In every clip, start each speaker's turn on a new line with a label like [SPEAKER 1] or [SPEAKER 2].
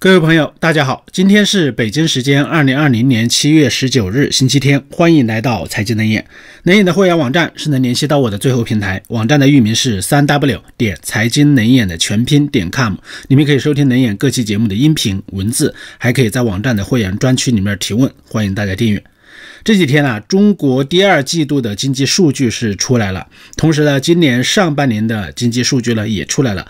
[SPEAKER 1] 各位朋友，大家好，今天是北京时间二零二零年七月十九日，星期天，欢迎来到财经能眼。能眼的会员网站是能联系到我的最后平台，网站的域名是三 w 点财经能眼的全拼点 com，你们可以收听能眼各期节目的音频文字，还可以在网站的会员专区里面提问，欢迎大家订阅。这几天呢，中国第二季度的经济数据是出来了，同时呢，今年上半年的经济数据呢也出来了。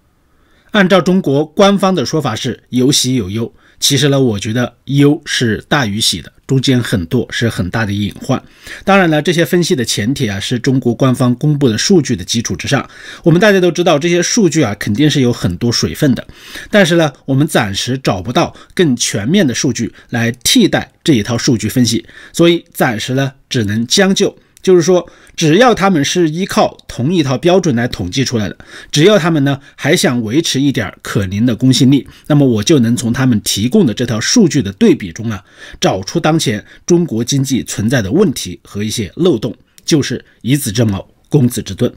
[SPEAKER 1] 按照中国官方的说法是有喜有忧，其实呢，我觉得忧是大于喜的，中间很多是很大的隐患。当然了，这些分析的前提啊，是中国官方公布的数据的基础之上。我们大家都知道，这些数据啊，肯定是有很多水分的。但是呢，我们暂时找不到更全面的数据来替代这一套数据分析，所以暂时呢，只能将就。就是说，只要他们是依靠同一套标准来统计出来的，只要他们呢还想维持一点可怜的公信力，那么我就能从他们提供的这套数据的对比中啊，找出当前中国经济存在的问题和一些漏洞，就是以此之矛。公子之盾，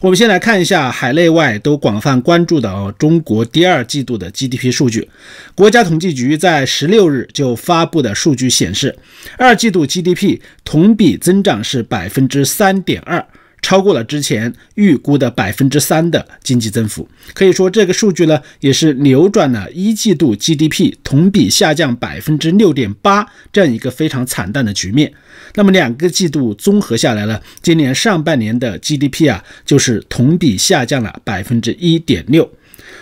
[SPEAKER 1] 我们先来看一下海内外都广泛关注的哦中国第二季度的 GDP 数据。国家统计局在十六日就发布的数据显示，二季度 GDP 同比增长是百分之三点二。超过了之前预估的百分之三的经济增幅，可以说这个数据呢，也是扭转了一季度 GDP 同比下降百分之六点八这样一个非常惨淡的局面。那么两个季度综合下来呢，今年上半年的 GDP 啊，就是同比下降了百分之一点六。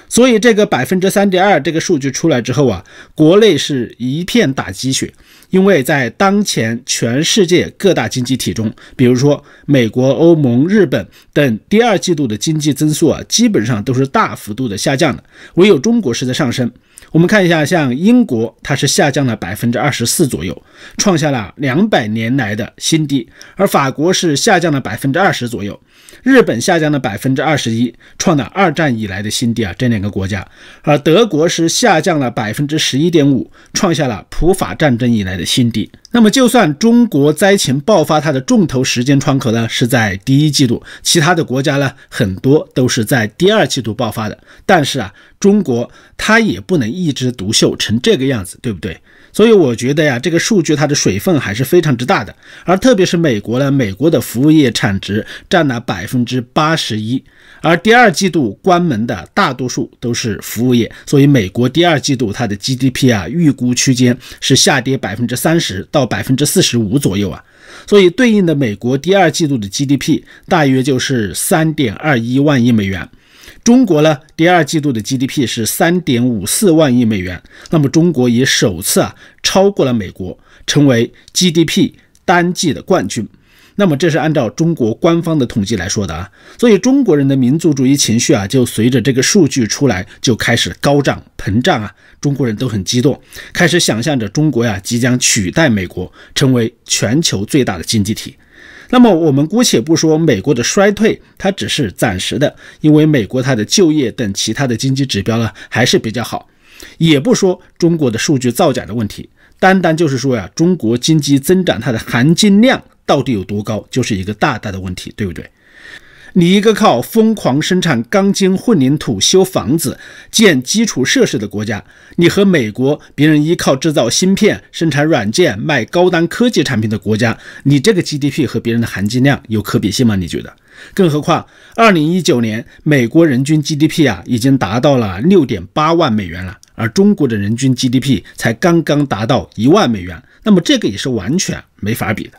[SPEAKER 1] 所以这个百分之三点二这个数据出来之后啊，国内是一片打鸡血。因为在当前全世界各大经济体中，比如说美国、欧盟、日本等，第二季度的经济增速啊，基本上都是大幅度的下降的，唯有中国是在上升。我们看一下，像英国，它是下降了百分之二十四左右，创下了两百年来的新低；而法国是下降了百分之二十左右，日本下降了百分之二十一，创了二战以来的新低啊！这两个国家，而德国是下降了百分之十一点五，创下了普法战争以来的新低。那么，就算中国灾情爆发，它的重头时间窗口呢是在第一季度，其他的国家呢很多都是在第二季度爆发的。但是啊，中国它也不能一枝独秀成这个样子，对不对？所以我觉得呀，这个数据它的水分还是非常之大的。而特别是美国呢，美国的服务业产值占了百分之八十一，而第二季度关门的大多数都是服务业，所以美国第二季度它的 GDP 啊，预估区间是下跌百分之三十到百分之四十五左右啊。所以对应的美国第二季度的 GDP 大约就是三点二一万亿美元。中国呢，第二季度的 GDP 是三点五四万亿美元，那么中国也首次啊超过了美国，成为 GDP 单季的冠军。那么这是按照中国官方的统计来说的啊，所以中国人的民族主义情绪啊，就随着这个数据出来就开始高涨膨胀啊，中国人都很激动，开始想象着中国呀即将取代美国，成为全球最大的经济体。那么我们姑且不说美国的衰退，它只是暂时的，因为美国它的就业等其他的经济指标呢还是比较好。也不说中国的数据造假的问题，单单就是说呀，中国经济增长它的含金量到底有多高，就是一个大大的问题，对不对？你一个靠疯狂生产钢筋混凝土、修房子、建基础设施的国家，你和美国别人依靠制造芯片、生产软件、卖高端科技产品的国家，你这个 GDP 和别人的含金量有可比性吗？你觉得？更何况，二零一九年美国人均 GDP 啊已经达到了六点八万美元了，而中国的人均 GDP 才刚刚达到一万美元，那么这个也是完全没法比的。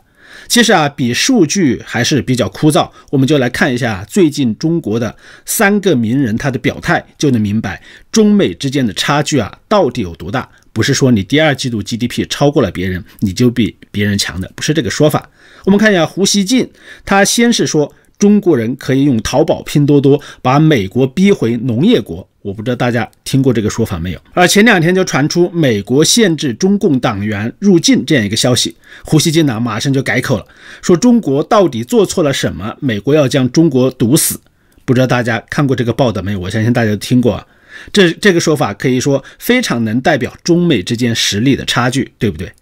[SPEAKER 1] 其实啊，比数据还是比较枯燥。我们就来看一下最近中国的三个名人他的表态，就能明白中美之间的差距啊到底有多大。不是说你第二季度 GDP 超过了别人，你就比别人强的，不是这个说法。我们看一下胡锡进，他先是说。中国人可以用淘宝、拼多多把美国逼回农业国，我不知道大家听过这个说法没有？而前两天就传出美国限制中共党员入境这样一个消息，胡锡进呢马上就改口了，说中国到底做错了什么？美国要将中国毒死？不知道大家看过这个报道没有？我相信大家都听过啊。这这个说法可以说非常能代表中美之间实力的差距，对不对？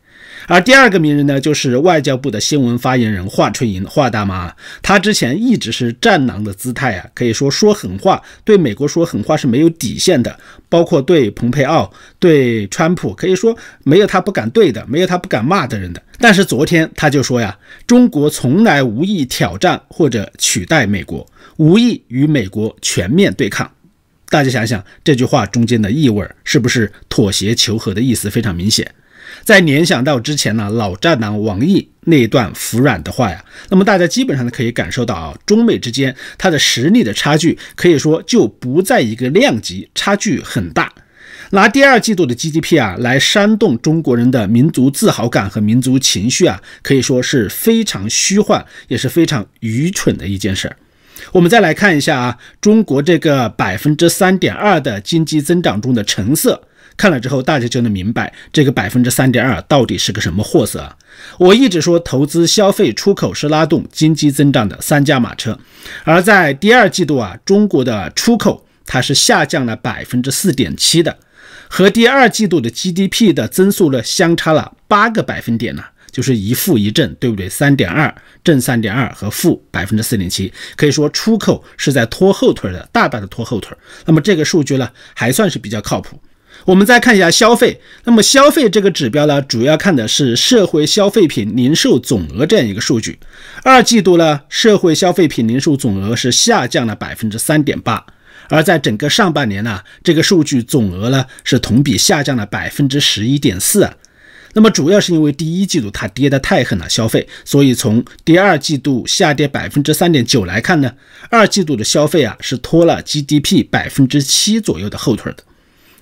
[SPEAKER 1] 而第二个名人呢，就是外交部的新闻发言人华春莹，华大妈。她之前一直是战狼的姿态啊，可以说说狠话，对美国说狠话是没有底线的，包括对蓬佩奥、对川普，可以说没有他不敢对的，没有他不敢骂的人的。但是昨天他就说呀，中国从来无意挑战或者取代美国，无意与美国全面对抗。大家想想这句话中间的意味，是不是妥协求和的意思非常明显？在联想到之前呢，老战狼王毅那段服软的话呀，那么大家基本上可以感受到啊，中美之间它的实力的差距可以说就不在一个量级，差距很大。拿第二季度的 GDP 啊来煽动中国人的民族自豪感和民族情绪啊，可以说是非常虚幻，也是非常愚蠢的一件事儿。我们再来看一下啊，中国这个百分之三点二的经济增长中的成色。看了之后，大家就能明白这个百分之三点二到底是个什么货色啊！我一直说，投资、消费、出口是拉动经济增长的三驾马车，而在第二季度啊，中国的出口它是下降了百分之四点七的，和第二季度的 GDP 的增速呢相差了八个百分点呢，就是一负一正，对不对？三点二正三点二和负百分之四点七，可以说出口是在拖后腿的，大大的拖后腿。那么这个数据呢，还算是比较靠谱。我们再看一下消费，那么消费这个指标呢，主要看的是社会消费品零售总额这样一个数据。二季度呢，社会消费品零售总额是下降了百分之三点八，而在整个上半年呢，这个数据总额呢是同比下降了百分之十一点四。那么主要是因为第一季度它跌得太狠了，消费，所以从第二季度下跌百分之三点九来看呢，二季度的消费啊是拖了 GDP 百分之七左右的后腿的。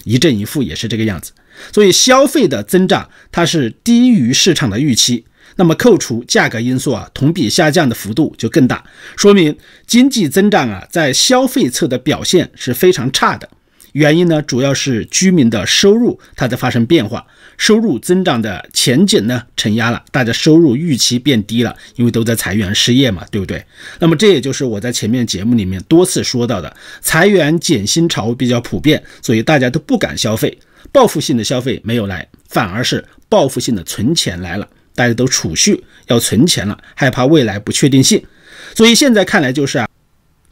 [SPEAKER 1] 一正一负也是这个样子，所以消费的增长它是低于市场的预期，那么扣除价格因素啊，同比下降的幅度就更大，说明经济增长啊在消费侧的表现是非常差的。原因呢，主要是居民的收入它在发生变化，收入增长的前景呢承压了，大家收入预期变低了，因为都在裁员失业嘛，对不对？那么这也就是我在前面节目里面多次说到的，裁员减薪潮比较普遍，所以大家都不敢消费，报复性的消费没有来，反而是报复性的存钱来了，大家都储蓄要存钱了，害怕未来不确定性，所以现在看来就是啊。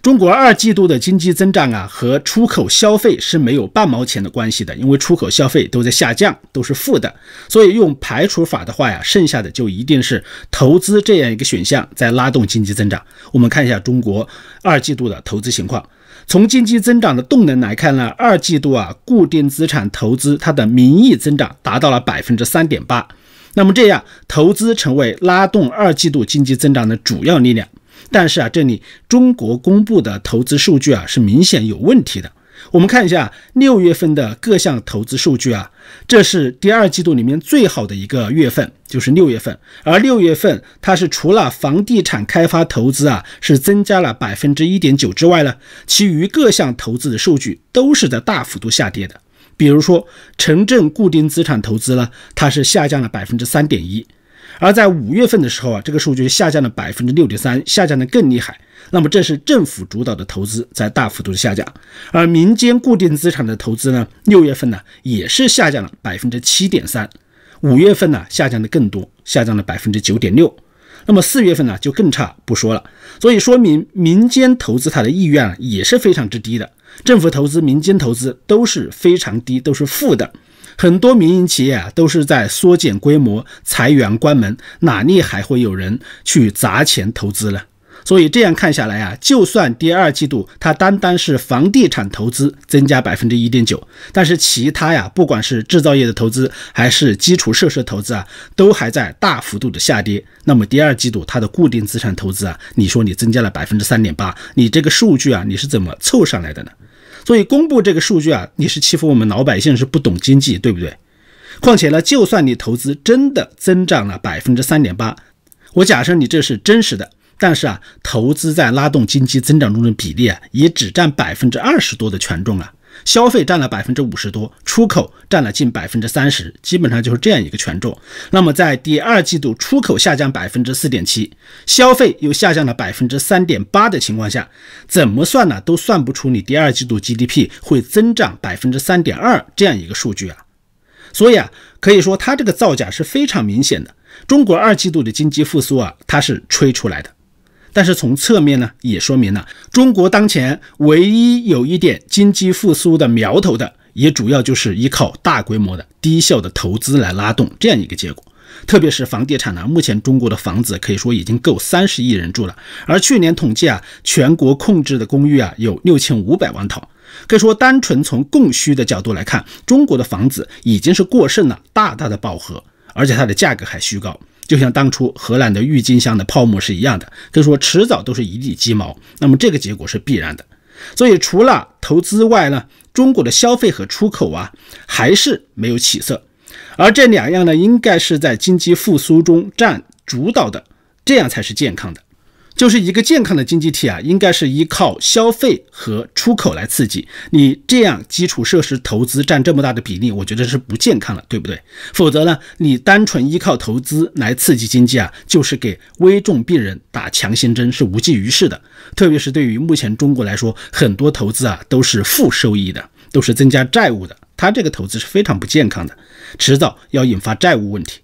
[SPEAKER 1] 中国二季度的经济增长啊，和出口消费是没有半毛钱的关系的，因为出口消费都在下降，都是负的。所以用排除法的话呀，剩下的就一定是投资这样一个选项在拉动经济增长。我们看一下中国二季度的投资情况。从经济增长的动能来看呢，二季度啊，固定资产投资它的名义增长达到了百分之三点八。那么这样，投资成为拉动二季度经济增长的主要力量。但是啊，这里中国公布的投资数据啊是明显有问题的。我们看一下六月份的各项投资数据啊，这是第二季度里面最好的一个月份，就是六月份。而六月份它是除了房地产开发投资啊是增加了百分之一点九之外呢，其余各项投资的数据都是在大幅度下跌的。比如说城镇固定资产投资呢，它是下降了百分之三点一。而在五月份的时候啊，这个数据下降了百分之六点三，下降的更厉害。那么这是政府主导的投资在大幅度的下降，而民间固定资产的投资呢，六月份呢也是下降了百分之七点三，五月份呢下降的更多，下降了百分之九点六。那么四月份呢就更差不说了，所以说明民间投资它的意愿也是非常之低的，政府投资、民间投资都是非常低，都是负的。很多民营企业啊都是在缩减规模、裁员、关门，哪里还会有人去砸钱投资呢？所以这样看下来啊，就算第二季度它单单是房地产投资增加百分之一点九，但是其他呀，不管是制造业的投资还是基础设施投资啊，都还在大幅度的下跌。那么第二季度它的固定资产投资啊，你说你增加了百分之三点八，你这个数据啊，你是怎么凑上来的呢？所以公布这个数据啊，你是欺负我们老百姓，是不懂经济，对不对？况且呢，就算你投资真的增长了百分之三点八，我假设你这是真实的，但是啊，投资在拉动经济增长中的比例啊，也只占百分之二十多的权重啊。消费占了百分之五十多，出口占了近百分之三十，基本上就是这样一个权重。那么在第二季度出口下降百分之四点七，消费又下降了百分之三点八的情况下，怎么算呢？都算不出你第二季度 GDP 会增长百分之三点二这样一个数据啊。所以啊，可以说它这个造假是非常明显的。中国二季度的经济复苏啊，它是吹出来的。但是从侧面呢，也说明了中国当前唯一有一点经济复苏的苗头的，也主要就是依靠大规模的低效的投资来拉动这样一个结果。特别是房地产呢，目前中国的房子可以说已经够三十亿人住了，而去年统计啊，全国控制的公寓啊有六千五百万套，可以说单纯从供需的角度来看，中国的房子已经是过剩了，大大的饱和，而且它的价格还虚高。就像当初荷兰的郁金香的泡沫是一样的，可以说迟早都是一地鸡毛。那么这个结果是必然的。所以除了投资外呢，中国的消费和出口啊还是没有起色。而这两样呢，应该是在经济复苏中占主导的，这样才是健康的。就是一个健康的经济体啊，应该是依靠消费和出口来刺激。你这样基础设施投资占这么大的比例，我觉得是不健康的，对不对？否则呢，你单纯依靠投资来刺激经济啊，就是给危重病人打强心针，是无济于事的。特别是对于目前中国来说，很多投资啊都是负收益的，都是增加债务的，它这个投资是非常不健康的，迟早要引发债务问题。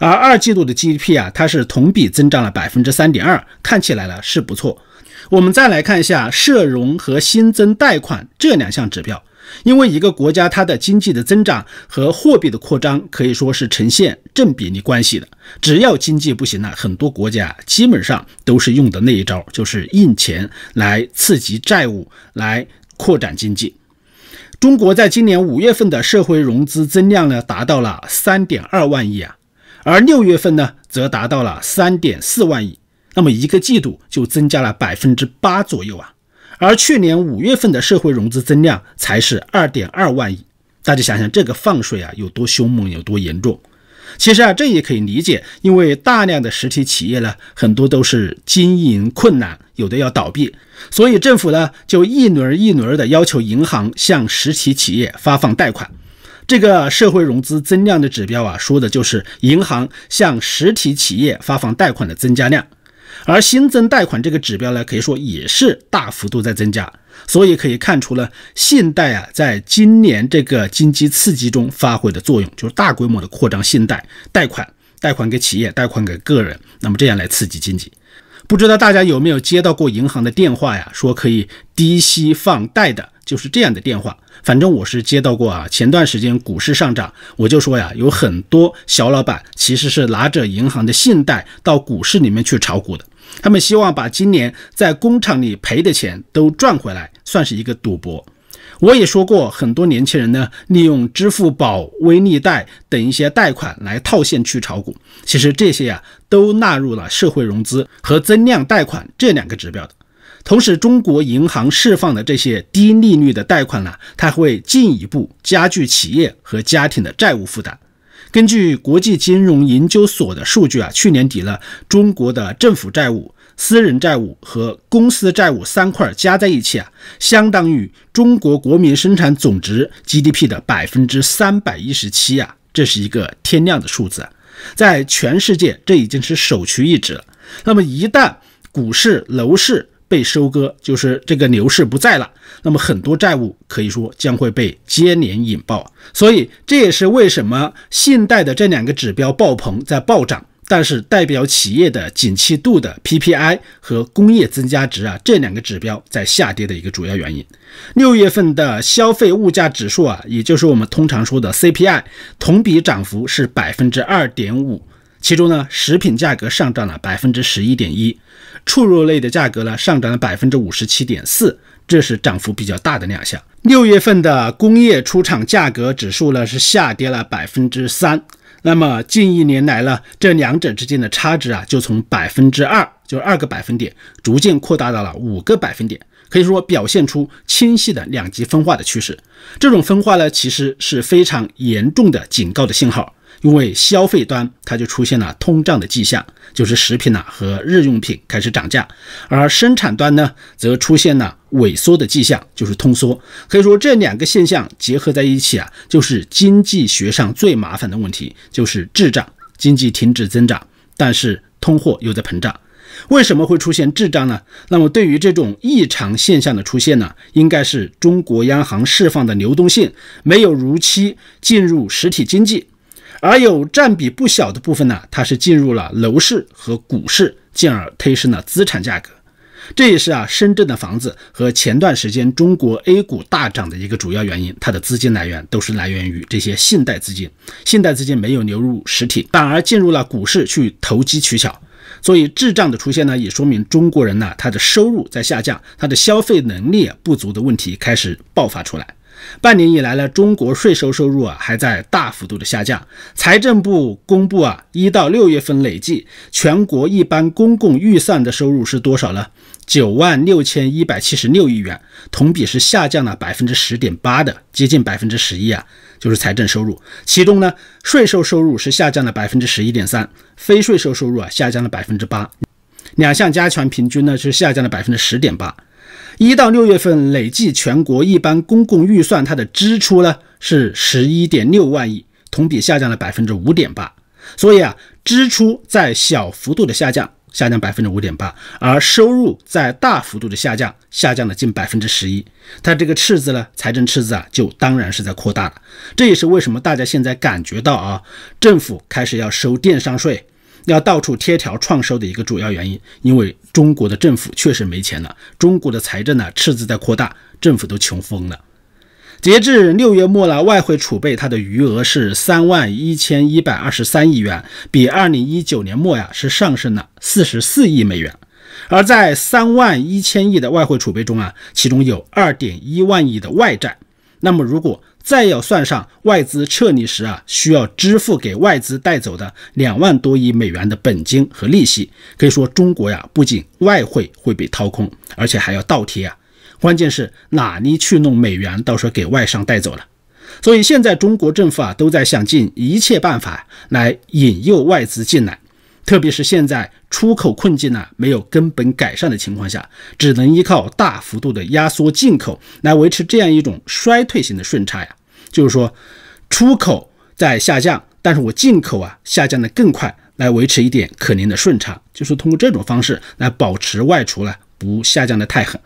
[SPEAKER 1] 而二季度的 GDP 啊，它是同比增长了百分之三点二，看起来呢是不错。我们再来看一下社融和新增贷款这两项指标，因为一个国家它的经济的增长和货币的扩张可以说是呈现正比例关系的。只要经济不行了，很多国家基本上都是用的那一招，就是印钱来刺激债务，来扩展经济。中国在今年五月份的社会融资增量呢，达到了三点二万亿啊。而六月份呢，则达到了三点四万亿，那么一个季度就增加了百分之八左右啊。而去年五月份的社会融资增量才是二点二万亿，大家想想这个放水啊有多凶猛，有多严重？其实啊，这也可以理解，因为大量的实体企业呢，很多都是经营困难，有的要倒闭，所以政府呢就一轮一轮的要求银行向实体企业发放贷款。这个社会融资增量的指标啊，说的就是银行向实体企业发放贷款的增加量，而新增贷款这个指标呢，可以说也是大幅度在增加，所以可以看出了信贷啊，在今年这个经济刺激中发挥的作用，就是大规模的扩张信贷贷款，贷款给企业，贷款给个人，那么这样来刺激经济。不知道大家有没有接到过银行的电话呀？说可以低息放贷的，就是这样的电话。反正我是接到过啊。前段时间股市上涨，我就说呀，有很多小老板其实是拿着银行的信贷到股市里面去炒股的。他们希望把今年在工厂里赔的钱都赚回来，算是一个赌博。我也说过，很多年轻人呢，利用支付宝、微利贷等一些贷款来套现去炒股。其实这些呀，都纳入了社会融资和增量贷款这两个指标的。同时，中国银行释放的这些低利率的贷款呢，它会进一步加剧企业和家庭的债务负担。根据国际金融研究所的数据啊，去年底呢，中国的政府债务。私人债务和公司债务三块加在一起啊，相当于中国国民生产总值 GDP 的百分之三百一十七啊，这是一个天量的数字，在全世界这已经是首屈一指了。那么一旦股市、楼市被收割，就是这个牛市不在了，那么很多债务可以说将会被接连引爆。所以这也是为什么信贷的这两个指标爆棚，在暴涨。但是代表企业的景气度的 PPI 和工业增加值啊，这两个指标在下跌的一个主要原因。六月份的消费物价指数啊，也就是我们通常说的 CPI，同比涨幅是百分之二点五。其中呢，食品价格上涨了百分之十一点一，畜肉类的价格呢上涨了百分之五十七点四，这是涨幅比较大的两项。六月份的工业出厂价格指数呢是下跌了百分之三。那么近一年来呢，这两者之间的差值啊，就从百分之二，就是二个百分点，逐渐扩大到了五个百分点，可以说表现出清晰的两极分化的趋势。这种分化呢，其实是非常严重的警告的信号。因为消费端它就出现了通胀的迹象，就是食品呐和日用品开始涨价，而生产端呢则出现了萎缩的迹象，就是通缩。可以说这两个现象结合在一起啊，就是经济学上最麻烦的问题，就是滞胀，经济停止增长，但是通货又在膨胀。为什么会出现滞胀呢？那么对于这种异常现象的出现呢，应该是中国央行释放的流动性没有如期进入实体经济，而有占比不小的部分呢，它是进入了楼市和股市，进而推升了资产价格。这也是啊，深圳的房子和前段时间中国 A 股大涨的一个主要原因。它的资金来源都是来源于这些信贷资金，信贷资金没有流入实体，反而进入了股市去投机取巧。所以滞胀的出现呢，也说明中国人呢，他的收入在下降，他的消费能力不足的问题开始爆发出来。半年以来呢，中国税收收入啊还在大幅度的下降。财政部公布啊，一到六月份累计全国一般公共预算的收入是多少呢？九万六千一百七十六亿元，同比是下降了百分之十点八的，接近百分之十一啊，就是财政收入。其中呢，税收收入是下降了百分之十一点三，非税收收入啊下降了百分之八，两项加权平均呢是下降了百分之十点八。一到六月份累计全国一般公共预算它的支出呢是十一点六万亿，同比下降了百分之五点八。所以啊，支出在小幅度的下降。下降百分之五点八，而收入在大幅度的下降，下降了近百分之十一。它这个赤字呢，财政赤字啊，就当然是在扩大了。这也是为什么大家现在感觉到啊，政府开始要收电商税，要到处贴条创收的一个主要原因。因为中国的政府确实没钱了，中国的财政呢赤字在扩大，政府都穷疯了。截至六月末了，外汇储备它的余额是三万一千一百二十三亿元，比二零一九年末呀是上升了四十四亿美元。而在三万一千亿的外汇储备中啊，其中有二点一万亿的外债。那么如果再要算上外资撤离时啊需要支付给外资带走的两万多亿美元的本金和利息，可以说中国呀不仅外汇会被掏空，而且还要倒贴啊。关键是哪里去弄美元？到时候给外商带走了。所以现在中国政府啊都在想尽一切办法来引诱外资进来，特别是现在出口困境呢没有根本改善的情况下，只能依靠大幅度的压缩进口来维持这样一种衰退型的顺差呀。就是说，出口在下降，但是我进口啊下降的更快，来维持一点可怜的顺差，就是通过这种方式来保持外出呢不下降的太狠。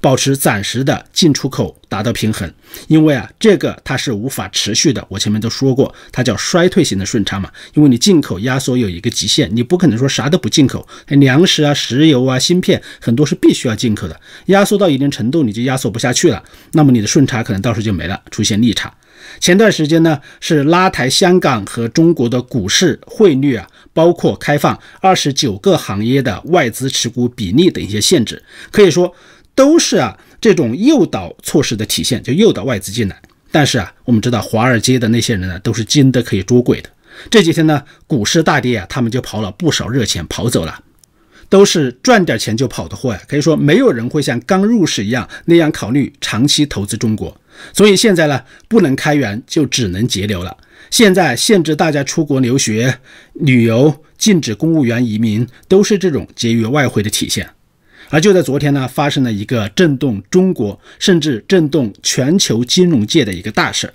[SPEAKER 1] 保持暂时的进出口达到平衡，因为啊，这个它是无法持续的。我前面都说过，它叫衰退型的顺差嘛。因为你进口压缩有一个极限，你不可能说啥都不进口，粮食啊、石油啊、芯片很多是必须要进口的。压缩到一定程度，你就压缩不下去了，那么你的顺差可能到时候就没了，出现逆差。前段时间呢，是拉抬香港和中国的股市汇率啊，包括开放二十九个行业的外资持股比例等一些限制，可以说。都是啊，这种诱导措施的体现，就诱导外资进来。但是啊，我们知道华尔街的那些人呢，都是精的可以捉鬼的。这几天呢，股市大跌啊，他们就跑了不少热钱跑走了，都是赚点钱就跑的货呀。可以说，没有人会像刚入市一样那样考虑长期投资中国。所以现在呢，不能开源，就只能节流了。现在限制大家出国留学、旅游，禁止公务员移民，都是这种节约外汇的体现。而就在昨天呢，发生了一个震动中国甚至震动全球金融界的一个大事，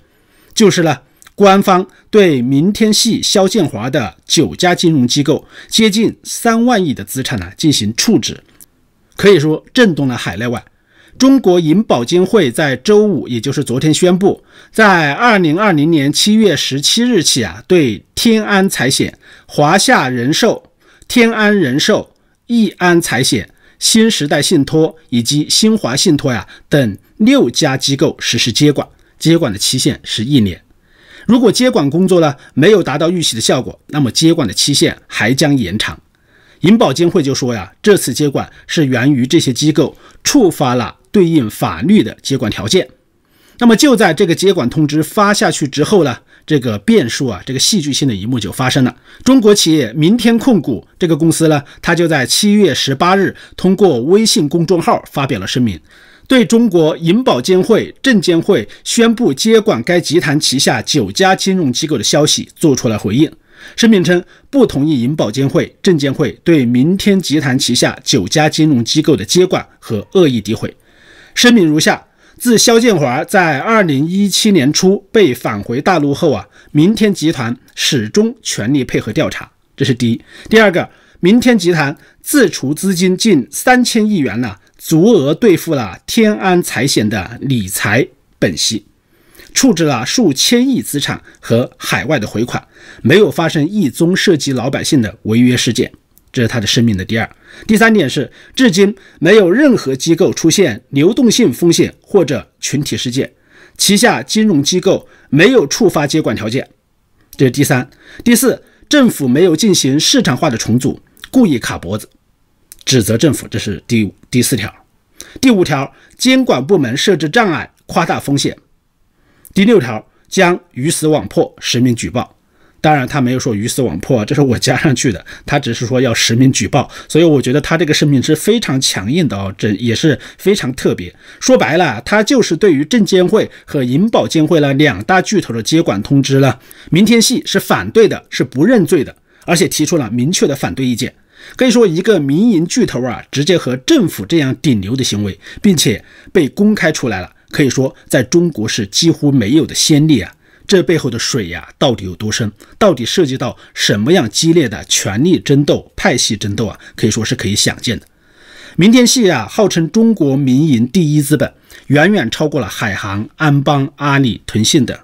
[SPEAKER 1] 就是呢，官方对明天系肖建华的九家金融机构接近三万亿的资产呢进行处置，可以说震动了海内外。中国银保监会在周五，也就是昨天宣布，在二零二零年七月十七日起啊，对天安财险、华夏人寿、天安人寿、易安财险。新时代信托以及新华信托呀等六家机构实施接管，接管的期限是一年。如果接管工作呢没有达到预期的效果，那么接管的期限还将延长。银保监会就说呀，这次接管是源于这些机构触发了对应法律的接管条件。那么就在这个接管通知发下去之后呢？这个变数啊，这个戏剧性的一幕就发生了。中国企业明天控股这个公司呢，它就在七月十八日通过微信公众号发表了声明，对中国银保监会、证监会宣布接管该集团旗下九家金融机构的消息做出了回应。声明称不同意银保监会、证监会对明天集团旗下九家金融机构的接管和恶意诋毁。声明如下。自肖建华在二零一七年初被返回大陆后啊，明天集团始终全力配合调查，这是第一。第二个，明天集团自筹资金近三千亿元呢，足额兑付了天安财险的理财本息，处置了数千亿资产和海外的回款，没有发生一宗涉及老百姓的违约事件。这是他的生命的第二、第三点是，至今没有任何机构出现流动性风险或者群体事件，旗下金融机构没有触发接管条件。这是第三、第四，政府没有进行市场化的重组，故意卡脖子，指责政府。这是第五、第四条。第五条，监管部门设置障碍，夸大风险。第六条，将鱼死网破，实名举报。当然，他没有说鱼死网破，这是我加上去的。他只是说要实名举报，所以我觉得他这个声明是非常强硬的哦，这也是非常特别。说白了，他就是对于证监会和银保监会了两大巨头的接管通知了。明天系是反对的，是不认罪的，而且提出了明确的反对意见。可以说，一个民营巨头啊，直接和政府这样顶流的行为，并且被公开出来了，可以说在中国是几乎没有的先例啊。这背后的水呀，到底有多深？到底涉及到什么样激烈的权力争斗、派系争斗啊？可以说是可以想见的。明天系啊，号称中国民营第一资本，远远超过了海航、安邦、阿里、腾讯等。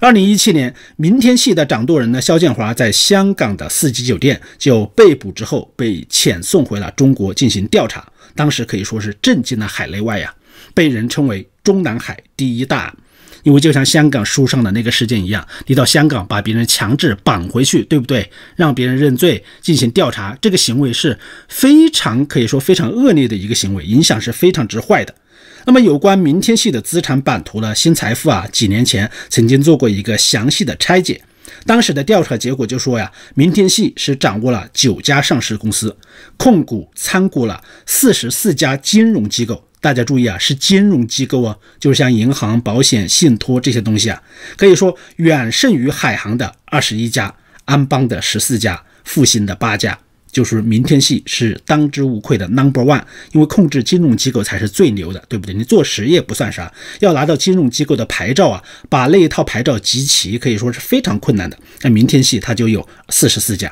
[SPEAKER 1] 二零一七年，明天系的掌舵人呢，肖建华在香港的四季酒店就被捕之后，被遣送回了中国进行调查。当时可以说是震惊了海内外呀，被人称为中南海第一大案。因为就像香港书上的那个事件一样，你到香港把别人强制绑回去，对不对？让别人认罪进行调查，这个行为是非常可以说非常恶劣的一个行为，影响是非常之坏的。那么有关明天系的资产版图呢？新财富啊，几年前曾经做过一个详细的拆解，当时的调查结果就说呀，明天系是掌握了九家上市公司，控股参股了四十四家金融机构。大家注意啊，是金融机构啊，就是像银行、保险、信托这些东西啊，可以说远胜于海航的二十一家、安邦的十四家、复兴的八家，就是明天系是当之无愧的 number one，因为控制金融机构才是最牛的，对不对？你做实业不算啥，要拿到金融机构的牌照啊，把那一套牌照集齐，可以说是非常困难的。那明天系它就有四十四家，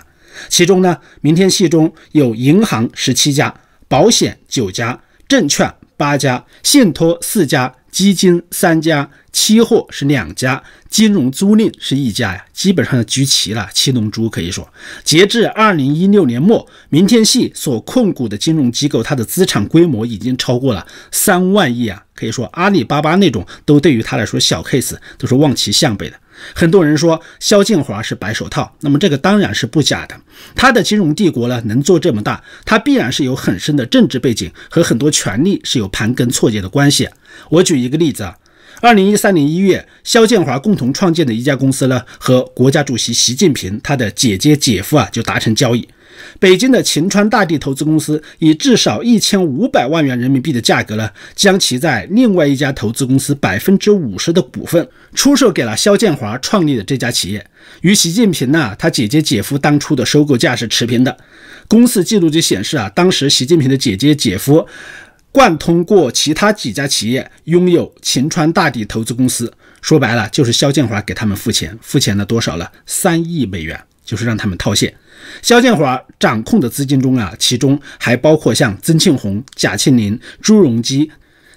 [SPEAKER 1] 其中呢，明天系中有银行十七家，保险九家，证券。八家信托四家，基金三家，期货是两家，金融租赁是一家呀，基本上聚齐了七龙珠可以说。截至二零一六年末，明天系所控股的金融机构，它的资产规模已经超过了三万亿啊，可以说阿里巴巴那种都对于他来说小 case 都是望其项背的。很多人说肖建华是白手套，那么这个当然是不假的。他的金融帝国呢，能做这么大，他必然是有很深的政治背景和很多权力是有盘根错节的关系。我举一个例子啊，二零一三年一月，肖建华共同创建的一家公司呢，和国家主席习近平他的姐姐姐夫啊就达成交易。北京的秦川大地投资公司以至少一千五百万元人民币的价格呢，将其在另外一家投资公司百分之五十的股份出售给了肖建华创立的这家企业，与习近平呢他姐姐姐夫当初的收购价是持平的。公司记录就显示啊，当时习近平的姐姐姐夫贯通过其他几家企业拥有秦川大地投资公司，说白了就是肖建华给他们付钱，付钱了多少了？三亿美元。就是让他们套现。肖建华掌控的资金中啊，其中还包括像曾庆红、贾庆林、朱镕基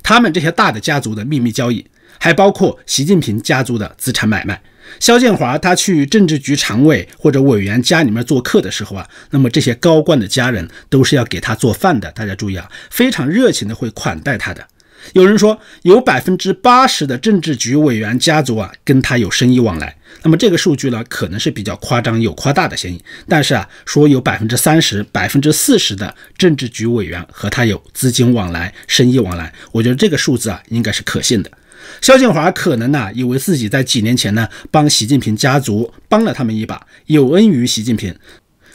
[SPEAKER 1] 他们这些大的家族的秘密交易，还包括习近平家族的资产买卖。肖建华他去政治局常委或者委员家里面做客的时候啊，那么这些高官的家人都是要给他做饭的。大家注意啊，非常热情的会款待他的。有人说，有百分之八十的政治局委员家族啊，跟他有生意往来。那么这个数据呢，可能是比较夸张，有夸大的嫌疑。但是啊，说有百分之三十、百分之四十的政治局委员和他有资金往来、生意往来，我觉得这个数字啊，应该是可信的。肖建华可能呢，以为自己在几年前呢，帮习近平家族帮了他们一把，有恩于习近平，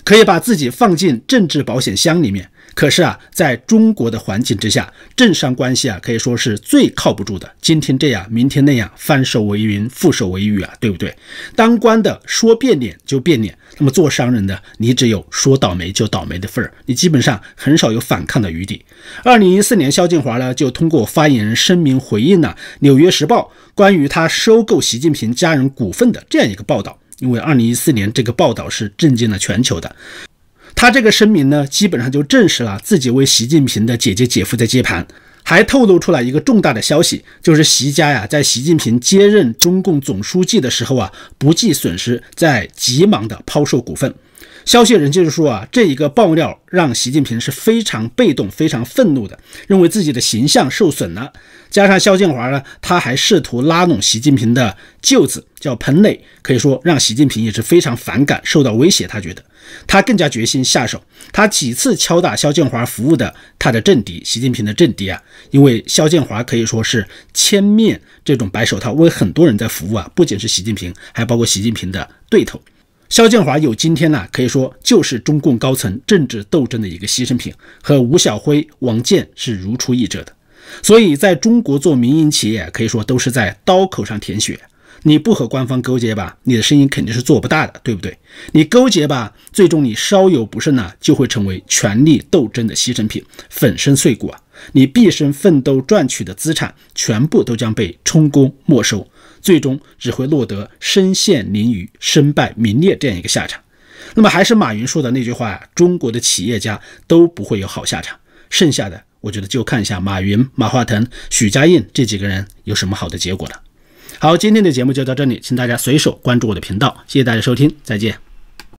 [SPEAKER 1] 可以把自己放进政治保险箱里面。可是啊，在中国的环境之下，政商关系啊，可以说是最靠不住的。今天这样，明天那样，翻手为云，覆手为雨啊，对不对？当官的说变脸就变脸，那么做商人的，你只有说倒霉就倒霉的份儿，你基本上很少有反抗的余地。二零一四年，肖建华呢就通过发言人声明回应了《纽约时报》关于他收购习近平家人股份的这样一个报道，因为二零一四年这个报道是震惊了全球的。他这个声明呢，基本上就证实了自己为习近平的姐姐姐夫在接盘，还透露出来一个重大的消息，就是习家呀，在习近平接任中共总书记的时候啊，不计损失，在急忙的抛售股份。消息人就是说啊，这一个爆料让习近平是非常被动、非常愤怒的，认为自己的形象受损了。加上肖建华呢，他还试图拉拢习近平的舅子，叫彭磊，可以说让习近平也是非常反感，受到威胁。他觉得他更加决心下手，他几次敲打肖建华服务的他的政敌，习近平的政敌啊，因为肖建华可以说是千面这种白手套，为很多人在服务啊，不仅是习近平，还包括习近平的对头。肖建华有今天呢，可以说就是中共高层政治斗争的一个牺牲品，和吴晓辉、王健是如出一辙的。所以，在中国做民营企业，可以说都是在刀口上舔血。你不和官方勾结吧，你的生意肯定是做不大的，对不对？你勾结吧，最终你稍有不慎呢，就会成为权力斗争的牺牲品，粉身碎骨啊！你毕生奋斗赚取的资产，全部都将被充公没收。最终只会落得身陷囹圄、身败名裂这样一个下场。那么还是马云说的那句话呀：中国的企业家都不会有好下场。剩下的，我觉得就看一下马云、马化腾、许家印这几个人有什么好的结果了。好，今天的节目就到这里，请大家随手关注我的频道，谢谢大家收听，再见。